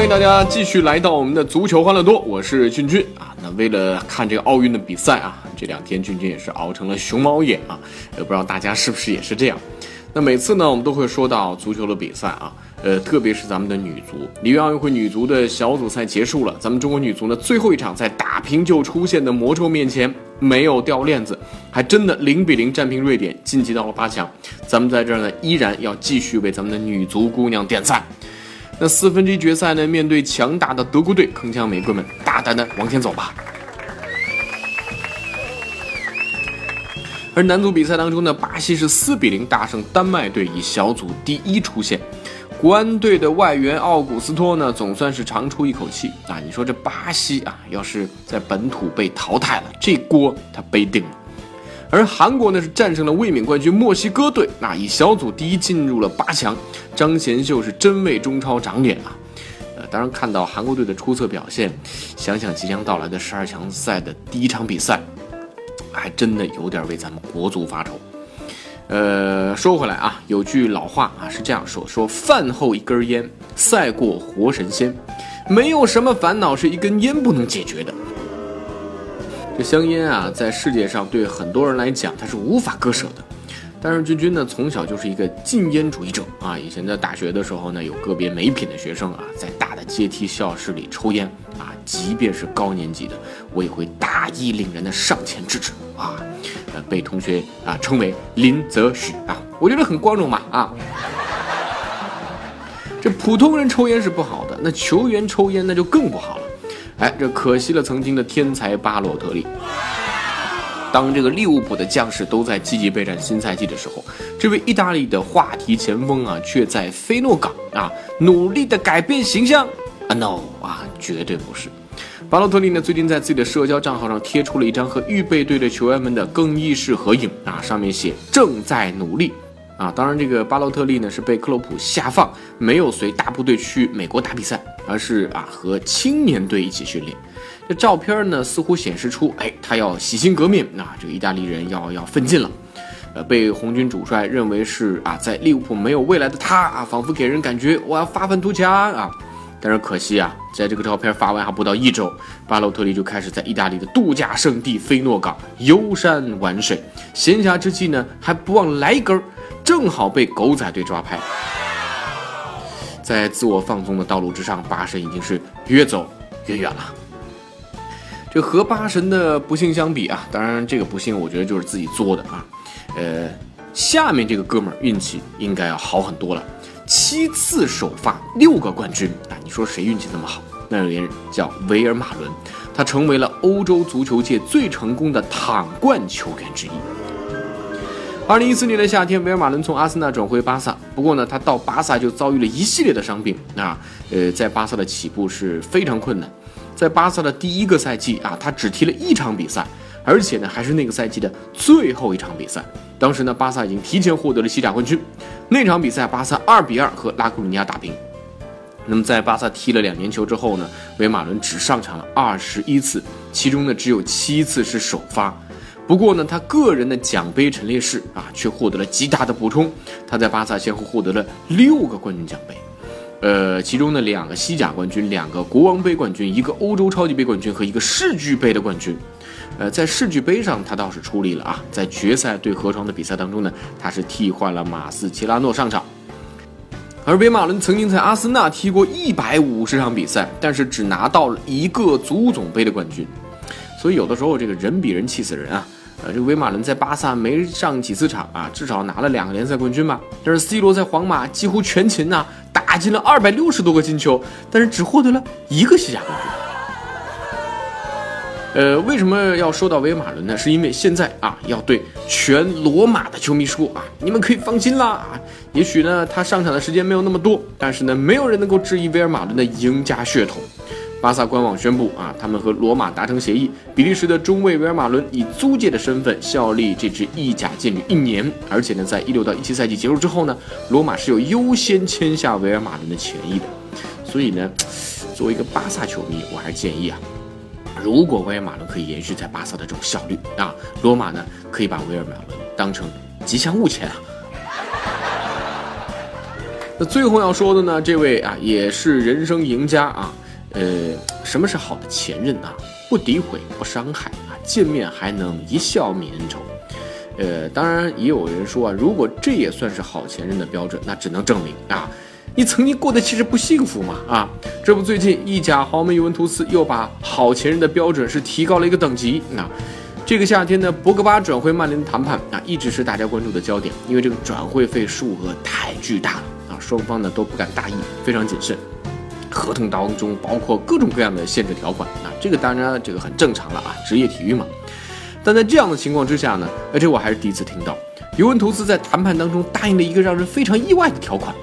欢迎大家继续来到我们的足球欢乐多，我是俊俊啊。那为了看这个奥运的比赛啊，这两天俊俊也是熬成了熊猫眼啊。呃，不知道大家是不是也是这样？那每次呢，我们都会说到足球的比赛啊，呃，特别是咱们的女足，里约奥运会女足的小组赛结束了，咱们中国女足呢最后一场在打平就出现的魔咒面前没有掉链子，还真的零比零战平瑞典，晋级到了八强。咱们在这儿呢，依然要继续为咱们的女足姑娘点赞。那四分之一决赛呢？面对强大的德国队，铿锵玫瑰们，大胆的往前走吧。而男足比赛当中呢，巴西是四比零大胜丹麦队，以小组第一出线。国安队的外援奥古斯托呢，总算是长出一口气啊！你说这巴西啊，要是在本土被淘汰了，这锅他背定了。而韩国呢是战胜了卫冕冠军墨西哥队，那以小组第一进入了八强。张贤秀是真为中超长脸啊！呃，当然看到韩国队的出色表现，想想即将到来的十二强赛的第一场比赛，还真的有点为咱们国足发愁。呃，说回来啊，有句老话啊是这样说：说饭后一根烟，赛过活神仙。没有什么烦恼是一根烟不能解决的。这香烟啊，在世界上对很多人来讲，它是无法割舍的。但是君君呢，从小就是一个禁烟主义者啊。以前在大学的时候呢，有个别没品的学生啊，在大的阶梯教室里抽烟啊。即便是高年级的，我也会大义凛然的上前制止啊。呃，被同学啊称为林则徐啊，我觉得很光荣嘛啊。这普通人抽烟是不好的，那球员抽烟那就更不好了。哎，这可惜了曾经的天才巴洛特利。当这个利物浦的将士都在积极备战新赛季的时候，这位意大利的话题前锋啊，却在菲诺港啊努力的改变形象啊？No 啊，绝对不是。巴洛特利呢，最近在自己的社交账号上贴出了一张和预备队的球员们的更衣室合影啊，上面写正在努力啊。当然，这个巴洛特利呢是被克洛普下放，没有随大部队去美国打比赛。而是啊，和青年队一起训练。这照片呢，似乎显示出，哎，他要洗心革面啊，这个意大利人要要奋进了。呃，被红军主帅认为是啊，在利物浦没有未来的他啊，仿佛给人感觉我要发愤图强啊。但是可惜啊，在这个照片发完还不到一周，巴洛特利就开始在意大利的度假胜地菲诺港游山玩水，闲暇之际呢，还不忘来一根，正好被狗仔队抓拍。在自我放纵的道路之上，巴神已经是越走越远了。这和巴神的不幸相比啊，当然这个不幸我觉得就是自己作的啊。呃，下面这个哥们儿运气应该要好很多了，七次首发六个冠军啊！你说谁运气这么好？那有人叫维尔马伦，他成为了欧洲足球界最成功的躺冠球员之一。二零一四年的夏天，维尔马伦从阿森纳转回巴萨。不过呢，他到巴萨就遭遇了一系列的伤病啊。呃，在巴萨的起步是非常困难。在巴萨的第一个赛季啊，他只踢了一场比赛，而且呢，还是那个赛季的最后一场比赛。当时呢，巴萨已经提前获得了西甲冠军。那场比赛，巴萨二比二和拉科鲁尼亚打平。那么，在巴萨踢了两年球之后呢，维尔马伦只上场了二十一次，其中呢，只有七次是首发。不过呢，他个人的奖杯陈列室啊，却获得了极大的补充。他在巴萨先后获得了六个冠军奖杯，呃，其中呢两个西甲冠军，两个国王杯冠军，一个欧洲超级杯冠军和一个世俱杯的冠军。呃，在世俱杯上他倒是出力了啊，在决赛对河床的比赛当中呢，他是替换了马斯切拉诺上场。而维马伦曾经在阿森纳踢过一百五十场比赛，但是只拿到了一个足总杯的冠军。所以有的时候这个人比人气死人啊。呃，这个维马伦在巴萨没上几次场啊，至少拿了两个联赛冠军吧。但是 C 罗在皇马几乎全勤呐，打进了二百六十多个进球，但是只获得了一个西甲冠军。呃，为什么要说到维尔马伦呢？是因为现在啊，要对全罗马的球迷说啊，你们可以放心啦啊。也许呢，他上场的时间没有那么多，但是呢，没有人能够质疑维尔马伦的赢家血统。巴萨官网宣布啊，他们和罗马达成协议，比利时的中卫维尔马伦以租借的身份效力这支意甲劲旅一年，而且呢，在一六到一七赛季结束之后呢，罗马是有优先签下维尔马伦的权益的。所以呢，作为一个巴萨球迷，我还是建议啊，如果维尔马伦可以延续在巴萨的这种效率啊，罗马呢可以把维尔马伦当成吉祥物签啊。那最后要说的呢，这位啊也是人生赢家啊。呃，什么是好的前任啊？不诋毁，不伤害啊，见面还能一笑泯恩仇。呃，当然也有人说啊，如果这也算是好前任的标准，那只能证明啊，你曾经过得其实不幸福嘛啊。这不，最近意甲豪门尤文图斯又把好前任的标准是提高了一个等级啊。这个夏天呢，博格巴转会曼联的谈判啊，一直是大家关注的焦点，因为这个转会费数额太巨大了啊，双方呢都不敢大意，非常谨慎。合同当中包括各种各样的限制条款啊，这个当然这个很正常了啊，职业体育嘛。但在这样的情况之下呢，而且我还是第一次听到，尤文图斯在谈判当中答应了一个让人非常意外的条款，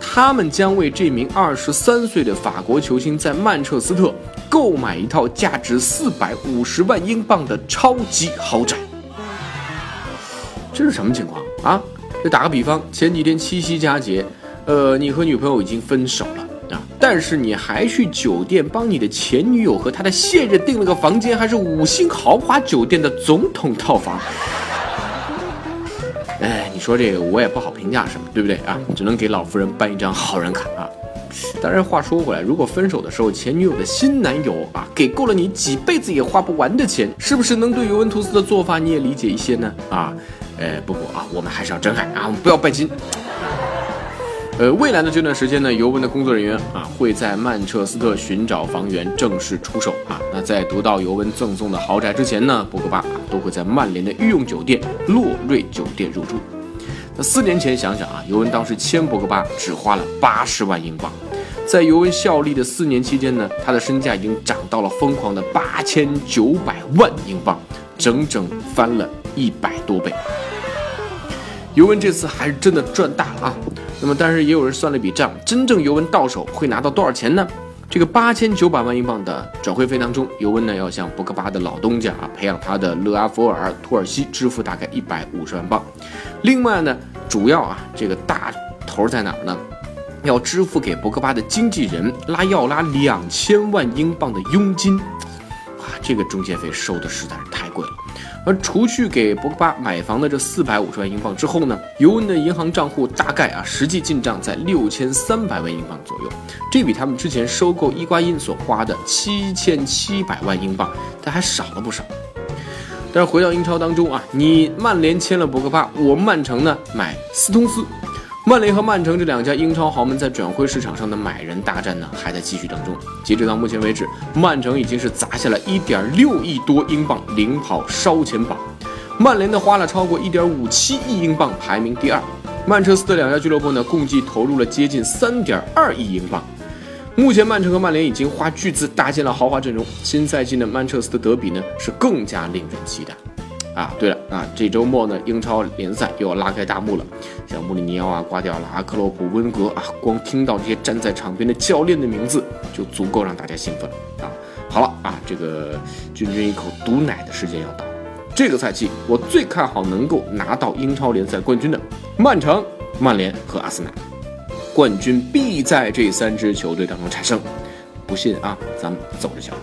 他们将为这名二十三岁的法国球星在曼彻斯特购买一套价值四百五十万英镑的超级豪宅。这是什么情况啊？就打个比方，前几天七夕佳节，呃，你和女朋友已经分手了。但是你还去酒店帮你的前女友和他的现任订了个房间，还是五星豪华酒店的总统套房。哎，你说这个我也不好评价什么，对不对啊？只能给老夫人办一张好人卡啊。当然话说回来，如果分手的时候前女友的新男友啊给够了你几辈子也花不完的钱，是不是能对尤文图斯的做法你也理解一些呢？啊，呃，不过啊，我们还是要真爱啊，我们不要拜金。呃，未来的这段时间呢，尤文的工作人员啊会在曼彻斯特寻找房源，正式出手啊。那在得到尤文赠送的豪宅之前呢，博格巴啊都会在曼联的御用酒店洛瑞酒店入住。那四年前想想啊，尤文当时签博格巴只花了八十万英镑，在尤文效力的四年期间呢，他的身价已经涨到了疯狂的八千九百万英镑，整整翻了一百多倍。尤文这次还是真的赚大了啊！那么，但是也有人算了一笔账，真正尤文到手会拿到多少钱呢？这个八千九百万英镑的转会费当中，尤文呢要向博格巴的老东家啊培养他的勒阿弗尔·托尔西支付大概一百五十万镑。另外呢，主要啊这个大头在哪儿呢？要支付给博格巴的经纪人拉要拉两千万英镑的佣金。啊，这个中介费收的实在是太贵了。而除去给博格巴买房的这四百五十万英镑之后呢，尤文的银行账户大概啊实际进账在六千三百万英镑左右，这比他们之前收购伊瓜因所花的七千七百万英镑，它还少了不少。但是回到英超当中啊，你曼联签了博格巴，我曼城呢买斯通斯。曼联和曼城这两家英超豪门在转会市场上的买人大战呢，还在继续当中。截止到目前为止，曼城已经是砸下了一点六亿多英镑领跑烧钱榜，曼联呢花了超过一点五七亿英镑排名第二。曼彻斯特两家俱乐部呢共计投入了接近三点二亿英镑。目前曼城和曼联已经花巨资搭建了豪华阵容，新赛季的曼彻斯特德比呢是更加令人期待。啊，对了啊，这周末呢，英超联赛又要拉开大幕了。像穆里尼奥啊、瓜迪奥拉、克洛普、温格啊，光听到这些站在场边的教练的名字，就足够让大家兴奋了啊。好了啊，这个君君一口毒奶的时间要到了。这个赛季我最看好能够拿到英超联赛冠军的曼城、曼联和阿森纳，冠军必在这三支球队当中产生。不信啊，咱们走着瞧。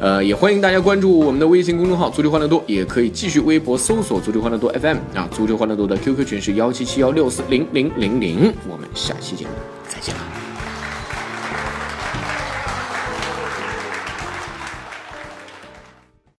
呃，也欢迎大家关注我们的微信公众号“足球欢乐多”，也可以继续微博搜索“足球欢乐多 FM” 啊，“足球欢乐多”的 QQ 群是幺七七幺六四零零零零，我们下期节目再见了。